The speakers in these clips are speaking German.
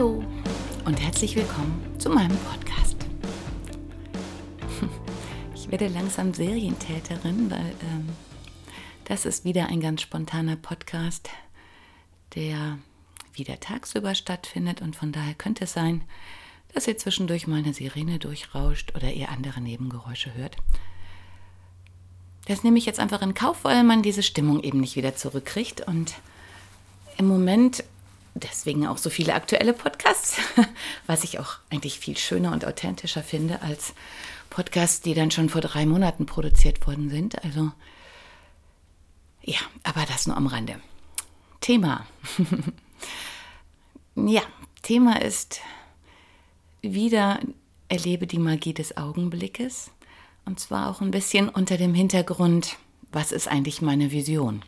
Hallo und herzlich willkommen zu meinem Podcast. Ich werde langsam Serientäterin, weil ähm, das ist wieder ein ganz spontaner Podcast, der wieder tagsüber stattfindet und von daher könnte es sein, dass ihr zwischendurch mal eine Sirene durchrauscht oder ihr andere Nebengeräusche hört. Das nehme ich jetzt einfach in Kauf, weil man diese Stimmung eben nicht wieder zurückkriegt. Und im Moment, deswegen auch so viele aktuelle Podcasts, was ich auch eigentlich viel schöner und authentischer finde als Podcasts, die dann schon vor drei Monaten produziert worden sind. Also ja, aber das nur am Rande. Thema. ja, Thema ist wieder erlebe die Magie des Augenblickes. Und zwar auch ein bisschen unter dem Hintergrund, was ist eigentlich meine Vision?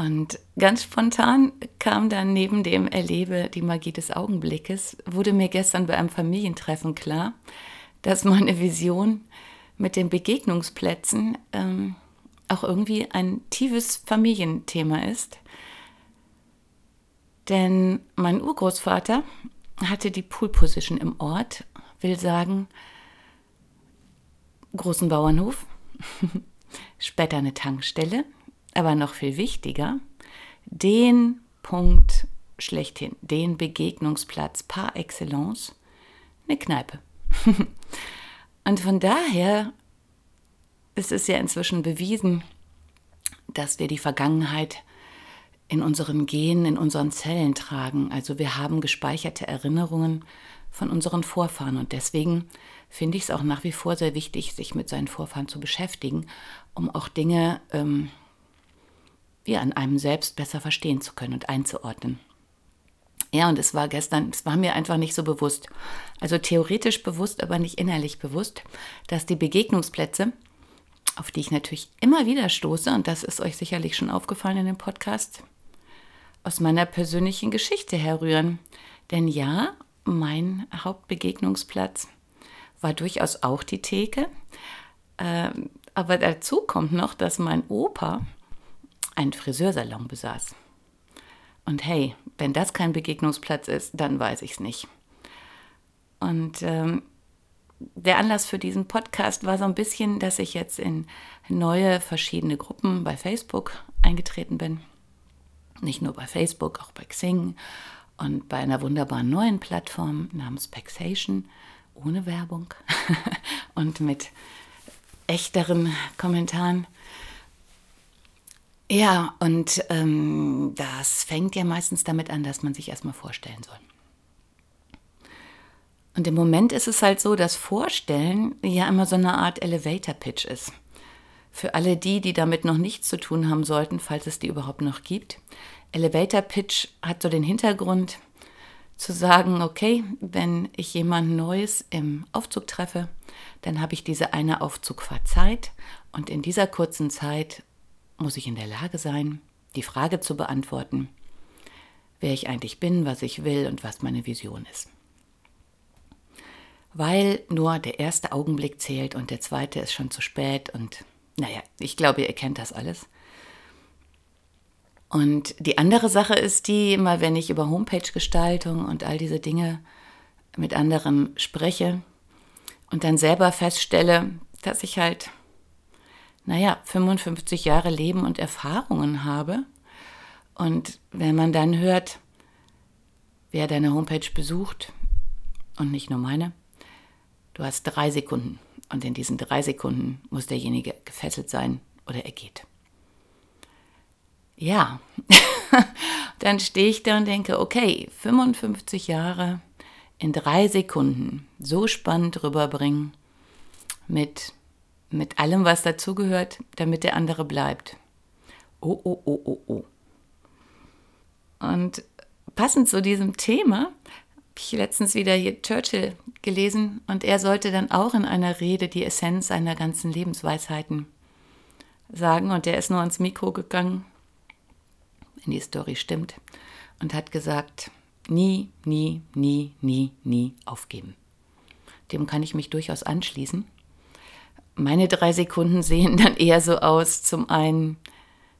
Und ganz spontan kam dann neben dem Erlebe die Magie des Augenblickes, wurde mir gestern bei einem Familientreffen klar, dass meine Vision mit den Begegnungsplätzen ähm, auch irgendwie ein tiefes Familienthema ist. Denn mein Urgroßvater hatte die Pool Position im Ort, will sagen, großen Bauernhof, später eine Tankstelle, aber noch viel wichtiger, den Punkt schlechthin, den Begegnungsplatz par excellence, eine Kneipe. Und von daher ist es ja inzwischen bewiesen, dass wir die Vergangenheit in unseren Genen, in unseren Zellen tragen. Also wir haben gespeicherte Erinnerungen von unseren Vorfahren und deswegen finde ich es auch nach wie vor sehr wichtig, sich mit seinen Vorfahren zu beschäftigen, um auch Dinge ähm, ja, an einem selbst besser verstehen zu können und einzuordnen. Ja, und es war gestern, es war mir einfach nicht so bewusst, also theoretisch bewusst, aber nicht innerlich bewusst, dass die Begegnungsplätze, auf die ich natürlich immer wieder stoße, und das ist euch sicherlich schon aufgefallen in dem Podcast, aus meiner persönlichen Geschichte herrühren. Denn ja, mein Hauptbegegnungsplatz war durchaus auch die Theke. Ähm, aber dazu kommt noch, dass mein Opa einen Friseursalon besaß. Und hey, wenn das kein Begegnungsplatz ist, dann weiß ich es nicht. Und ähm, der Anlass für diesen Podcast war so ein bisschen, dass ich jetzt in neue verschiedene Gruppen bei Facebook eingetreten bin. Nicht nur bei Facebook, auch bei Xing und bei einer wunderbaren neuen Plattform namens Paxation, ohne Werbung und mit echteren Kommentaren. Ja, und ähm, das fängt ja meistens damit an, dass man sich erstmal vorstellen soll. Und im Moment ist es halt so, dass Vorstellen ja immer so eine Art Elevator-Pitch ist. Für alle die, die damit noch nichts zu tun haben sollten, falls es die überhaupt noch gibt. Elevator Pitch hat so den Hintergrund zu sagen, okay, wenn ich jemand Neues im Aufzug treffe, dann habe ich diese eine Aufzugfahrt Zeit und in dieser kurzen Zeit muss ich in der Lage sein, die Frage zu beantworten, wer ich eigentlich bin, was ich will und was meine Vision ist. Weil nur der erste Augenblick zählt und der zweite ist schon zu spät und naja, ich glaube, ihr kennt das alles. Und die andere Sache ist die, immer wenn ich über Homepage-Gestaltung und all diese Dinge mit anderen spreche und dann selber feststelle, dass ich halt, naja, 55 Jahre Leben und Erfahrungen habe. Und wenn man dann hört, wer deine Homepage besucht, und nicht nur meine, du hast drei Sekunden und in diesen drei Sekunden muss derjenige gefesselt sein oder er geht. Ja, dann stehe ich da und denke, okay, 55 Jahre in drei Sekunden so spannend rüberbringen mit, mit allem, was dazugehört, damit der andere bleibt. Oh, oh, oh, oh, oh. Und passend zu diesem Thema habe ich letztens wieder hier Churchill gelesen und er sollte dann auch in einer Rede die Essenz seiner ganzen Lebensweisheiten sagen und der ist nur ans Mikro gegangen, wenn die Story stimmt, und hat gesagt, nie, nie, nie, nie, nie aufgeben. Dem kann ich mich durchaus anschließen. Meine drei Sekunden sehen dann eher so aus, zum einen,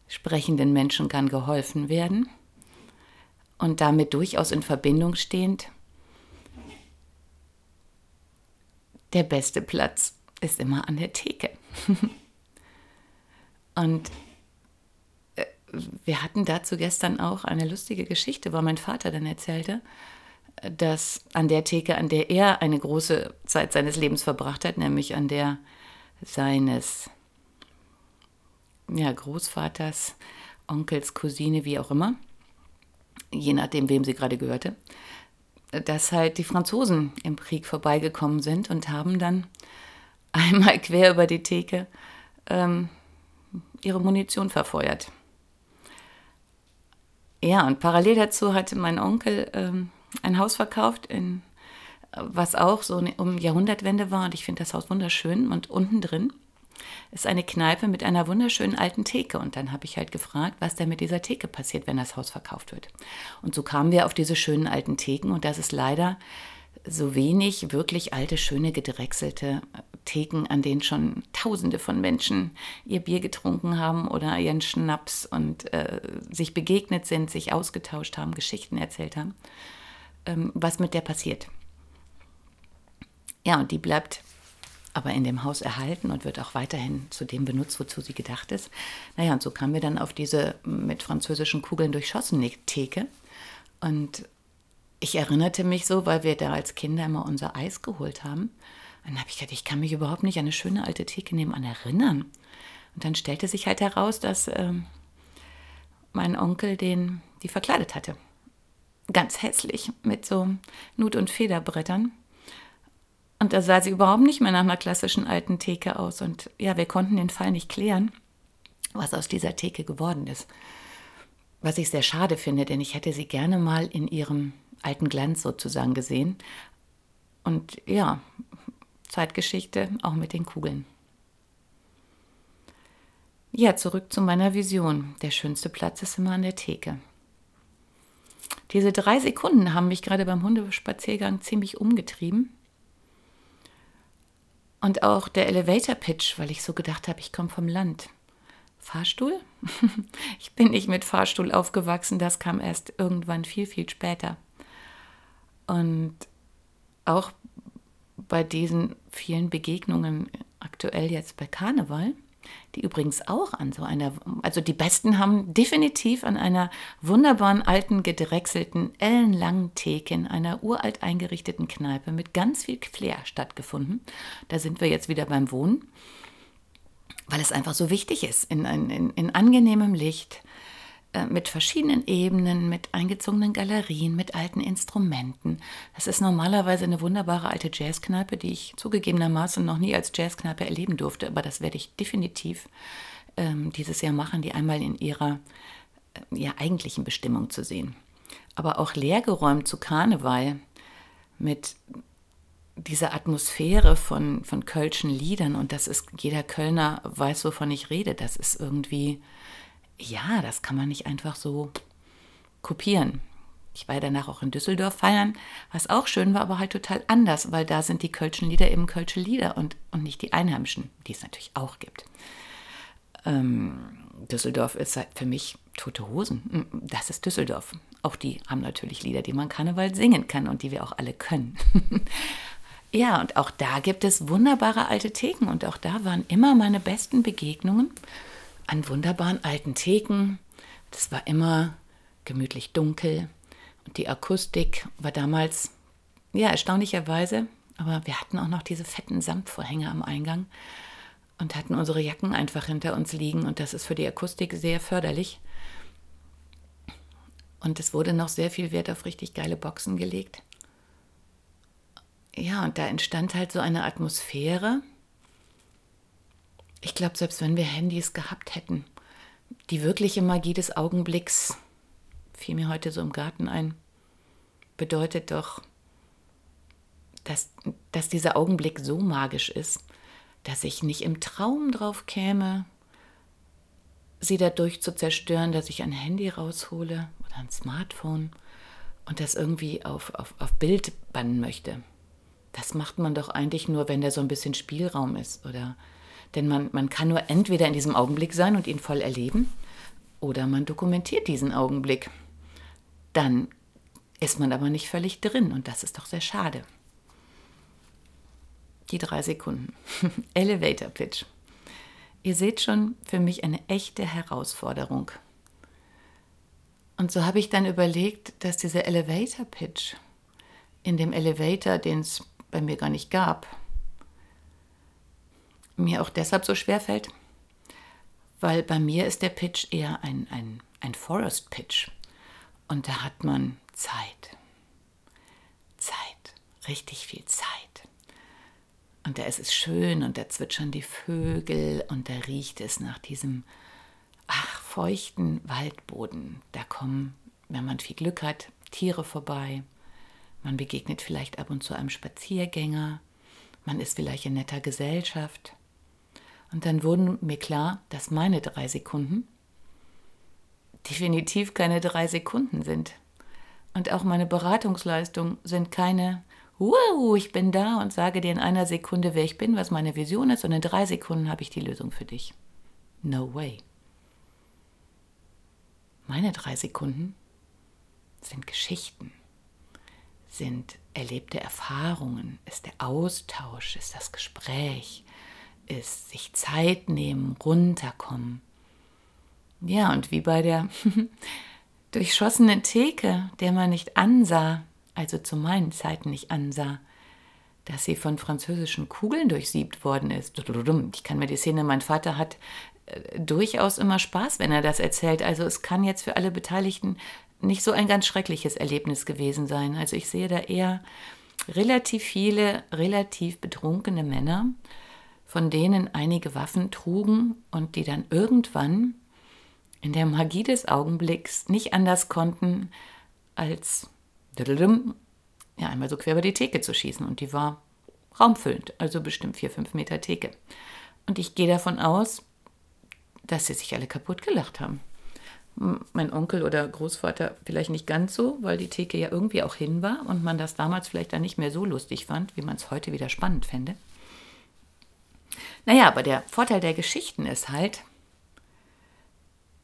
sprechenden Menschen kann geholfen werden und damit durchaus in Verbindung stehend. Der beste Platz ist immer an der Theke. und äh, wir hatten dazu gestern auch eine lustige Geschichte, weil mein Vater dann erzählte, dass an der Theke, an der er eine große Zeit seines Lebens verbracht hat, nämlich an der seines ja, Großvaters, Onkels, Cousine, wie auch immer, je nachdem, wem sie gerade gehörte, dass halt die Franzosen im Krieg vorbeigekommen sind und haben dann einmal quer über die Theke ähm, ihre Munition verfeuert. Ja, und parallel dazu hatte mein Onkel ähm, ein Haus verkauft, in, was auch so um Jahrhundertwende war. Und ich finde das Haus wunderschön. Und unten drin ist eine Kneipe mit einer wunderschönen alten Theke. Und dann habe ich halt gefragt, was denn mit dieser Theke passiert, wenn das Haus verkauft wird. Und so kamen wir auf diese schönen alten Theken. Und das ist leider so wenig wirklich alte, schöne, gedrechselte Theken, an denen schon Tausende von Menschen ihr Bier getrunken haben oder ihren Schnaps und äh, sich begegnet sind, sich ausgetauscht haben, Geschichten erzählt haben, ähm, was mit der passiert. Ja, und die bleibt aber in dem Haus erhalten und wird auch weiterhin zu dem benutzt, wozu sie gedacht ist. Naja, und so kamen wir dann auf diese mit französischen Kugeln durchschossene Theke. Und ich erinnerte mich so, weil wir da als Kinder immer unser Eis geholt haben. Dann habe ich gedacht, ich kann mich überhaupt nicht an eine schöne alte Theke nebenan erinnern. Und dann stellte sich halt heraus, dass äh, mein Onkel den, die verkleidet hatte. Ganz hässlich, mit so Nut- und Federbrettern. Und da sah sie überhaupt nicht mehr nach einer klassischen alten Theke aus. Und ja, wir konnten den Fall nicht klären, was aus dieser Theke geworden ist. Was ich sehr schade finde, denn ich hätte sie gerne mal in ihrem alten Glanz sozusagen gesehen. Und ja, Zeitgeschichte auch mit den Kugeln. Ja, zurück zu meiner Vision. Der schönste Platz ist immer an der Theke. Diese drei Sekunden haben mich gerade beim Hundespaziergang ziemlich umgetrieben. Und auch der Elevator Pitch, weil ich so gedacht habe, ich komme vom Land. Fahrstuhl? ich bin nicht mit Fahrstuhl aufgewachsen, das kam erst irgendwann viel, viel später. Und auch bei diesen vielen Begegnungen aktuell jetzt bei Karneval, die übrigens auch an so einer, also die besten haben definitiv an einer wunderbaren alten, gedrechselten, ellenlangen Theke in einer uralt eingerichteten Kneipe mit ganz viel Flair stattgefunden. Da sind wir jetzt wieder beim Wohnen, weil es einfach so wichtig ist, in, in, in angenehmem Licht, mit verschiedenen Ebenen, mit eingezogenen Galerien, mit alten Instrumenten. Das ist normalerweise eine wunderbare alte Jazzkneipe, die ich zugegebenermaßen noch nie als Jazzkneipe erleben durfte, aber das werde ich definitiv ähm, dieses Jahr machen, die einmal in ihrer äh, ja, eigentlichen Bestimmung zu sehen. Aber auch leergeräumt zu Karneval mit dieser Atmosphäre von, von Kölschen Liedern und das ist, jeder Kölner weiß, wovon ich rede, das ist irgendwie ja, das kann man nicht einfach so kopieren. Ich war danach auch in Düsseldorf feiern, was auch schön war, aber halt total anders, weil da sind die Kölschen Lieder eben Kölsche Lieder und, und nicht die Einheimischen, die es natürlich auch gibt. Ähm, Düsseldorf ist halt für mich tote Hosen. Hm, das ist Düsseldorf. Auch die haben natürlich Lieder, die man Karneval singen kann und die wir auch alle können. ja, und auch da gibt es wunderbare alte Theken und auch da waren immer meine besten Begegnungen an wunderbaren alten Theken. Das war immer gemütlich dunkel und die Akustik war damals, ja, erstaunlicherweise, aber wir hatten auch noch diese fetten Samtvorhänge am Eingang und hatten unsere Jacken einfach hinter uns liegen und das ist für die Akustik sehr förderlich. Und es wurde noch sehr viel Wert auf richtig geile Boxen gelegt. Ja, und da entstand halt so eine Atmosphäre, ich glaube, selbst wenn wir Handys gehabt hätten, die wirkliche Magie des Augenblicks, fiel mir heute so im Garten ein, bedeutet doch, dass, dass dieser Augenblick so magisch ist, dass ich nicht im Traum drauf käme, sie dadurch zu zerstören, dass ich ein Handy raushole oder ein Smartphone und das irgendwie auf, auf, auf Bild bannen möchte. Das macht man doch eigentlich nur, wenn da so ein bisschen Spielraum ist, oder? Denn man, man kann nur entweder in diesem Augenblick sein und ihn voll erleben, oder man dokumentiert diesen Augenblick. Dann ist man aber nicht völlig drin und das ist doch sehr schade. Die drei Sekunden. Elevator Pitch. Ihr seht schon, für mich eine echte Herausforderung. Und so habe ich dann überlegt, dass dieser Elevator Pitch in dem Elevator, den es bei mir gar nicht gab, mir auch deshalb so schwer fällt, weil bei mir ist der Pitch eher ein, ein, ein Forest Pitch. Und da hat man Zeit. Zeit. Richtig viel Zeit. Und da ist es schön und da zwitschern die Vögel und da riecht es nach diesem, ach, feuchten Waldboden. Da kommen, wenn man viel Glück hat, Tiere vorbei. Man begegnet vielleicht ab und zu einem Spaziergänger. Man ist vielleicht in netter Gesellschaft. Und dann wurden mir klar, dass meine drei Sekunden definitiv keine drei Sekunden sind. Und auch meine Beratungsleistungen sind keine wow, ich bin da und sage dir in einer Sekunde, wer ich bin, was meine Vision ist und in drei Sekunden habe ich die Lösung für dich. No way. Meine drei Sekunden sind Geschichten, sind erlebte Erfahrungen, ist der Austausch, ist das Gespräch, ist sich Zeit nehmen, runterkommen. Ja, und wie bei der durchschossenen Theke, der man nicht ansah, also zu meinen Zeiten nicht ansah, dass sie von französischen Kugeln durchsiebt worden ist. Ich kann mir die Szene, mein Vater hat äh, durchaus immer Spaß, wenn er das erzählt. Also es kann jetzt für alle Beteiligten nicht so ein ganz schreckliches Erlebnis gewesen sein. Also ich sehe da eher relativ viele, relativ betrunkene Männer, von denen einige Waffen trugen und die dann irgendwann in der Magie des Augenblicks nicht anders konnten, als ja, einmal so quer über die Theke zu schießen. Und die war raumfüllend, also bestimmt vier, fünf Meter Theke. Und ich gehe davon aus, dass sie sich alle kaputt gelacht haben. Mein Onkel oder Großvater vielleicht nicht ganz so, weil die Theke ja irgendwie auch hin war und man das damals vielleicht dann nicht mehr so lustig fand, wie man es heute wieder spannend fände. Naja, aber der Vorteil der Geschichten ist halt,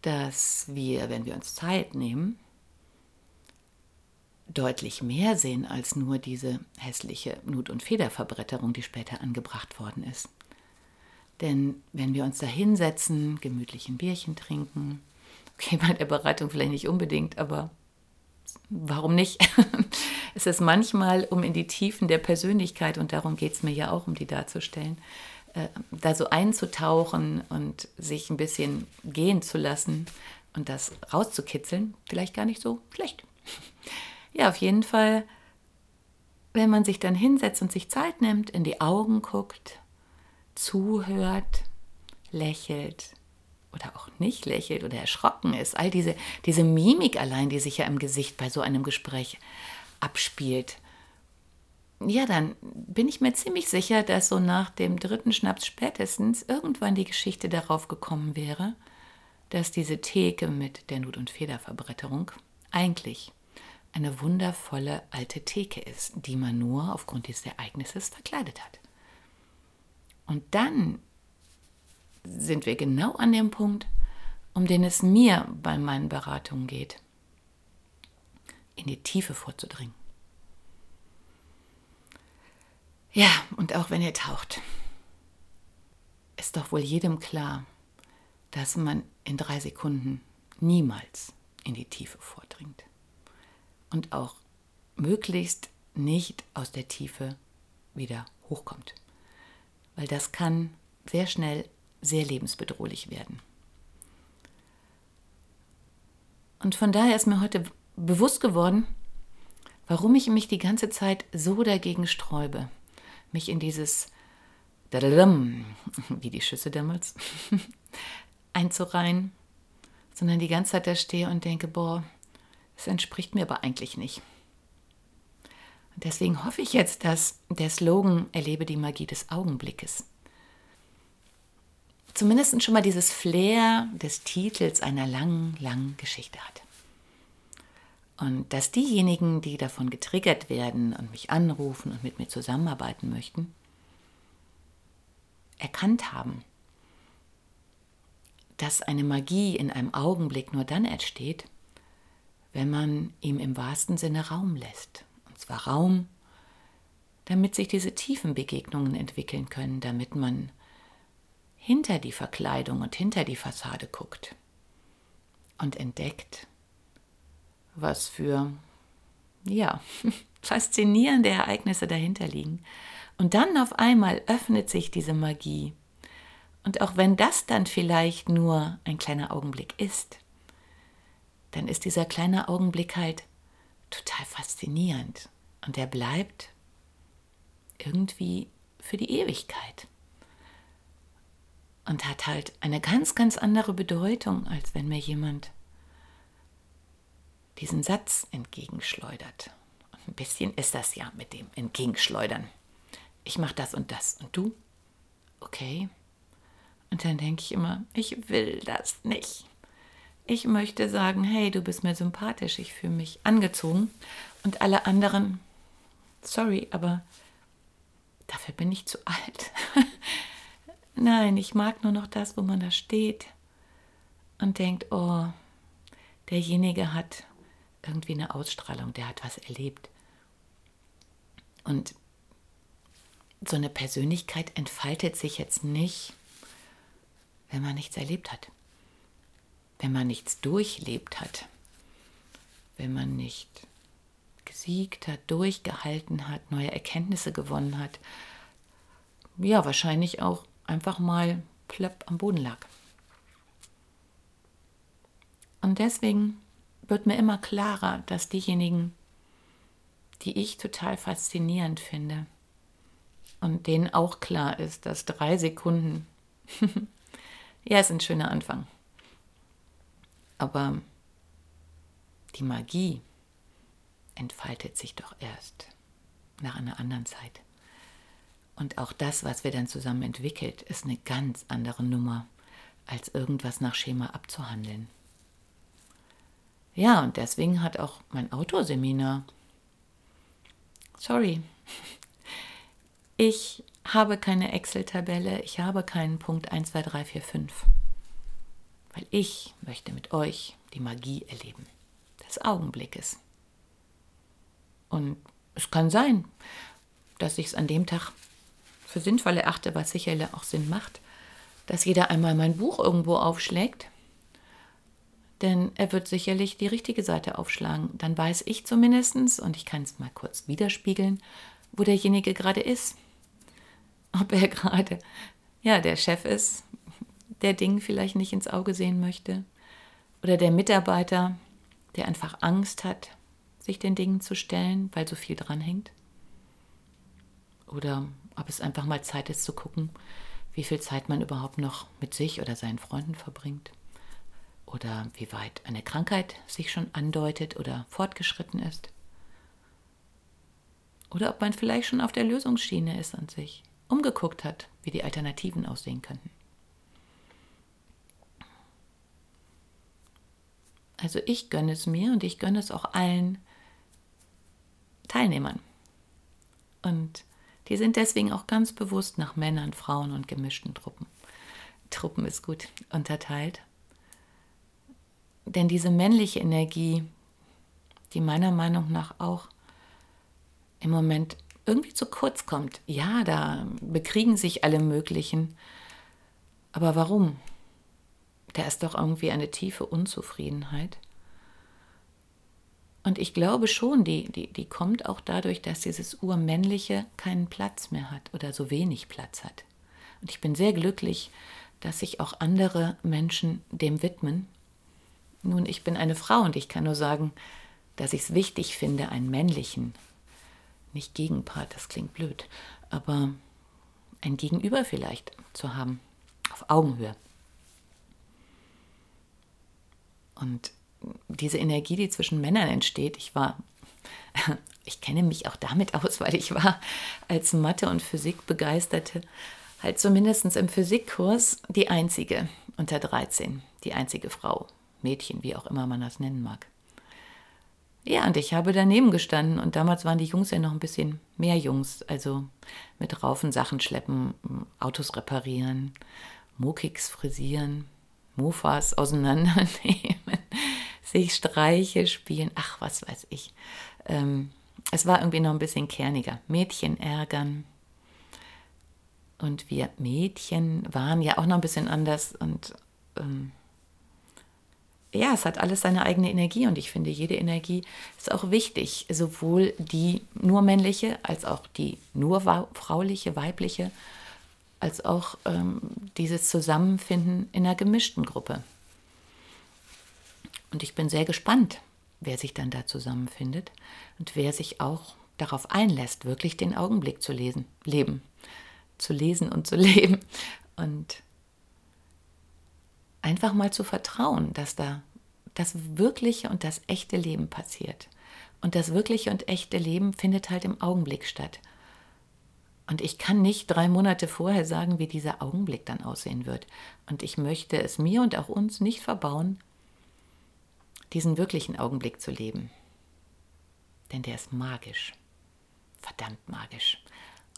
dass wir, wenn wir uns Zeit nehmen, deutlich mehr sehen als nur diese hässliche Nut- und Federverbretterung, die später angebracht worden ist. Denn wenn wir uns da hinsetzen, gemütlich ein Bierchen trinken, okay, bei der Beratung vielleicht nicht unbedingt, aber warum nicht? es ist manchmal, um in die Tiefen der Persönlichkeit, und darum geht es mir ja auch, um die darzustellen, äh, da so einzutauchen und sich ein bisschen gehen zu lassen und das rauszukitzeln, vielleicht gar nicht so schlecht. Ja, auf jeden Fall, wenn man sich dann hinsetzt und sich Zeit nimmt, in die Augen guckt, zuhört, lächelt oder auch nicht lächelt oder erschrocken ist, all diese, diese Mimik allein, die sich ja im Gesicht bei so einem Gespräch abspielt, ja, dann bin ich mir ziemlich sicher, dass so nach dem dritten Schnaps spätestens irgendwann die Geschichte darauf gekommen wäre, dass diese Theke mit der Nut- und Federverbretterung eigentlich eine wundervolle alte Theke ist, die man nur aufgrund dieses Ereignisses verkleidet hat. Und dann sind wir genau an dem Punkt, um den es mir bei meinen Beratungen geht, in die Tiefe vorzudringen. Ja, und auch wenn ihr taucht, ist doch wohl jedem klar, dass man in drei Sekunden niemals in die Tiefe vordringt und auch möglichst nicht aus der Tiefe wieder hochkommt. Weil das kann sehr schnell sehr lebensbedrohlich werden. Und von daher ist mir heute bewusst geworden, warum ich mich die ganze Zeit so dagegen sträube, mich in dieses wie die Schüsse damals einzureihen sondern die ganze Zeit da stehe und denke, boah, das entspricht mir aber eigentlich nicht. Und deswegen hoffe ich jetzt, dass der Slogan Erlebe die Magie des Augenblickes zumindest schon mal dieses Flair des Titels einer langen, langen Geschichte hat. Und dass diejenigen, die davon getriggert werden und mich anrufen und mit mir zusammenarbeiten möchten, erkannt haben, dass eine Magie in einem Augenblick nur dann entsteht, wenn man ihm im wahrsten Sinne Raum lässt. Und zwar Raum, damit sich diese tiefen Begegnungen entwickeln können, damit man hinter die Verkleidung und hinter die Fassade guckt und entdeckt, was für, ja, faszinierende Ereignisse dahinter liegen. Und dann auf einmal öffnet sich diese Magie. Und auch wenn das dann vielleicht nur ein kleiner Augenblick ist, dann ist dieser kleine Augenblick halt total faszinierend. Und er bleibt irgendwie für die Ewigkeit. Und hat halt eine ganz, ganz andere Bedeutung, als wenn mir jemand diesen Satz entgegenschleudert. Und ein bisschen ist das ja mit dem Entgegenschleudern. Ich mache das und das. Und du? Okay. Und dann denke ich immer, ich will das nicht. Ich möchte sagen, hey, du bist mir sympathisch, ich fühle mich angezogen. Und alle anderen, sorry, aber dafür bin ich zu alt. Nein, ich mag nur noch das, wo man da steht und denkt, oh, derjenige hat irgendwie eine Ausstrahlung, der hat was erlebt. Und so eine Persönlichkeit entfaltet sich jetzt nicht, wenn man nichts erlebt hat, wenn man nichts durchlebt hat, wenn man nicht gesiegt hat, durchgehalten hat, neue Erkenntnisse gewonnen hat. Ja, wahrscheinlich auch einfach mal plöpp am Boden lag. Und deswegen wird mir immer klarer, dass diejenigen, die ich total faszinierend finde und denen auch klar ist, dass drei Sekunden, ja, ist ein schöner Anfang. Aber die Magie entfaltet sich doch erst nach einer anderen Zeit. Und auch das, was wir dann zusammen entwickelt, ist eine ganz andere Nummer, als irgendwas nach Schema abzuhandeln. Ja, und deswegen hat auch mein Autoseminar. Sorry. Ich habe keine Excel-Tabelle, ich habe keinen Punkt 1, 2, 3, 4, 5. Weil ich möchte mit euch die Magie erleben. Des Augenblickes. Und es kann sein, dass ich es an dem Tag für sinnvoll erachte, was sicherlich auch Sinn macht, dass jeder einmal mein Buch irgendwo aufschlägt denn er wird sicherlich die richtige Seite aufschlagen. Dann weiß ich zumindest, und ich kann es mal kurz widerspiegeln, wo derjenige gerade ist. Ob er gerade, ja, der Chef ist, der Ding vielleicht nicht ins Auge sehen möchte. Oder der Mitarbeiter, der einfach Angst hat, sich den Dingen zu stellen, weil so viel dran hängt. Oder ob es einfach mal Zeit ist zu gucken, wie viel Zeit man überhaupt noch mit sich oder seinen Freunden verbringt oder wie weit eine Krankheit sich schon andeutet oder fortgeschritten ist. Oder ob man vielleicht schon auf der Lösungsschiene ist und sich umgeguckt hat, wie die Alternativen aussehen könnten. Also ich gönne es mir und ich gönne es auch allen Teilnehmern. Und die sind deswegen auch ganz bewusst nach Männern, Frauen und gemischten Truppen. Truppen ist gut unterteilt. Denn diese männliche Energie, die meiner Meinung nach auch im Moment irgendwie zu kurz kommt. Ja, da bekriegen sich alle möglichen. Aber warum? Da ist doch irgendwie eine tiefe Unzufriedenheit. Und ich glaube schon, die, die, die kommt auch dadurch, dass dieses Urmännliche keinen Platz mehr hat oder so wenig Platz hat. Und ich bin sehr glücklich, dass sich auch andere Menschen dem widmen nun, ich bin eine Frau und ich kann nur sagen, dass ich es wichtig finde, einen männlichen, nicht Gegenpart, das klingt blöd, aber ein Gegenüber vielleicht zu haben, auf Augenhöhe. Und diese Energie, die zwischen Männern entsteht, ich war, ich kenne mich auch damit aus, weil ich war als Mathe- und Physik begeisterte, halt zumindest im Physikkurs die einzige unter 13, die einzige Frau, Mädchen, wie auch immer man das nennen mag. Ja, und ich habe daneben gestanden und damals waren die Jungs ja noch ein bisschen mehr Jungs, also mit Raufen Sachen schleppen, Autos reparieren, Mokiks frisieren, Mofas auseinandernehmen, sich Streiche spielen, ach, was weiß ich. Ähm, es war irgendwie noch ein bisschen kerniger. Mädchen ärgern. Und wir Mädchen waren ja auch noch ein bisschen anders und ähm, ja, es hat alles seine eigene Energie und ich finde, jede Energie ist auch wichtig, sowohl die nur männliche als auch die nur frauliche, weibliche, als auch ähm, dieses Zusammenfinden in einer gemischten Gruppe. Und ich bin sehr gespannt, wer sich dann da zusammenfindet und wer sich auch darauf einlässt, wirklich den Augenblick zu lesen, leben, zu lesen und zu leben und einfach mal zu vertrauen, dass da das wirkliche und das echte Leben passiert. Und das wirkliche und echte Leben findet halt im Augenblick statt. Und ich kann nicht drei Monate vorher sagen, wie dieser Augenblick dann aussehen wird. Und ich möchte es mir und auch uns nicht verbauen, diesen wirklichen Augenblick zu leben. Denn der ist magisch. Verdammt magisch.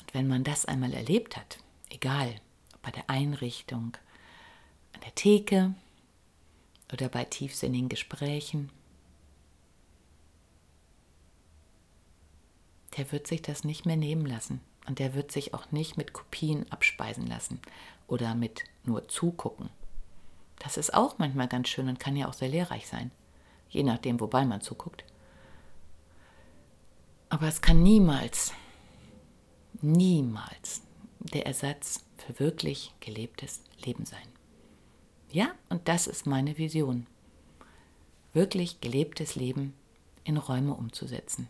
Und wenn man das einmal erlebt hat, egal ob bei der Einrichtung, an der Theke oder bei tiefsinnigen Gesprächen, der wird sich das nicht mehr nehmen lassen. Und der wird sich auch nicht mit Kopien abspeisen lassen oder mit nur zugucken. Das ist auch manchmal ganz schön und kann ja auch sehr lehrreich sein, je nachdem, wobei man zuguckt. Aber es kann niemals, niemals der Ersatz für wirklich gelebtes Leben sein. Ja, und das ist meine Vision. Wirklich gelebtes Leben in Räume umzusetzen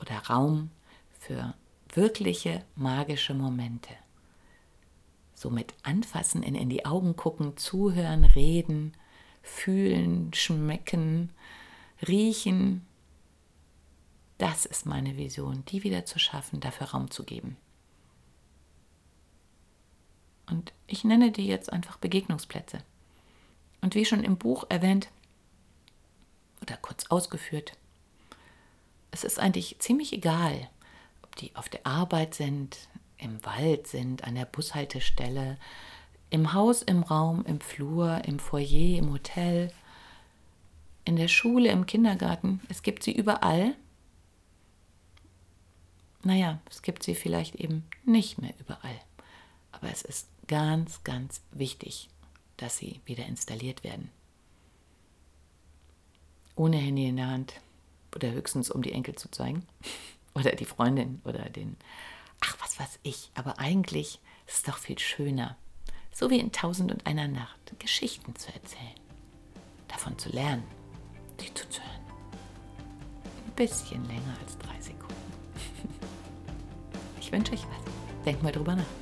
oder Raum für wirkliche magische Momente. So mit anfassen, in, in die Augen gucken, zuhören, reden, fühlen, schmecken, riechen. Das ist meine Vision, die wieder zu schaffen, dafür Raum zu geben. Und ich nenne die jetzt einfach Begegnungsplätze. Und wie schon im Buch erwähnt oder kurz ausgeführt, es ist eigentlich ziemlich egal, ob die auf der Arbeit sind, im Wald sind, an der Bushaltestelle, im Haus, im Raum, im Flur, im Foyer, im Hotel, in der Schule, im Kindergarten. Es gibt sie überall. Naja, es gibt sie vielleicht eben nicht mehr überall. Aber es ist ganz, ganz wichtig, dass sie wieder installiert werden. Ohne Handy in der Hand oder höchstens um die Enkel zu zeigen oder die Freundin oder den, ach was weiß ich, aber eigentlich ist es doch viel schöner, so wie in Tausend und einer Nacht, Geschichten zu erzählen, davon zu lernen, sie zuzuhören. Ein bisschen länger als drei Sekunden. Ich wünsche euch was. Denkt mal drüber nach.